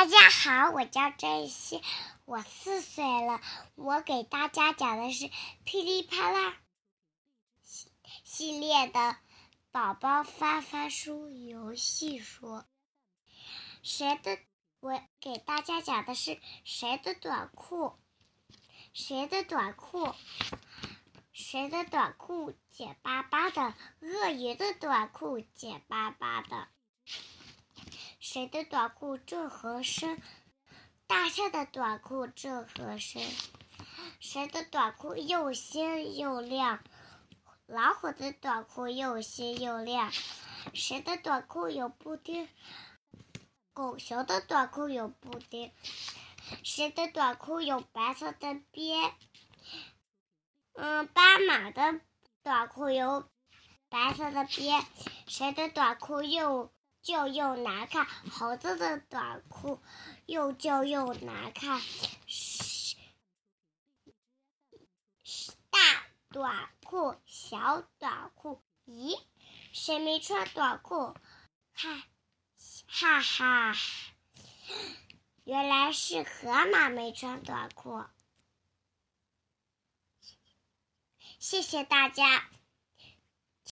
大家好，我叫郑希，我四岁了。我给大家讲的是噼里啪啦系列的宝宝发发书游戏说。谁的？我给大家讲的是谁的短裤？谁的短裤？谁的短裤结巴巴的？鳄鱼的短裤结巴巴的。谁的短裤正合身？大象的短裤正合身。谁的短裤又新又亮？老虎的短裤又新又亮。谁的短裤有布丁？狗熊的短裤有布丁。谁的短裤有白色的边？嗯，斑马的短裤有白色的边。谁的短裤又？旧又难看，猴子的短裤又旧又难看。大短裤，小短裤，咦，谁没穿短裤？哈，哈哈，原来是河马没穿短裤。谢谢大家。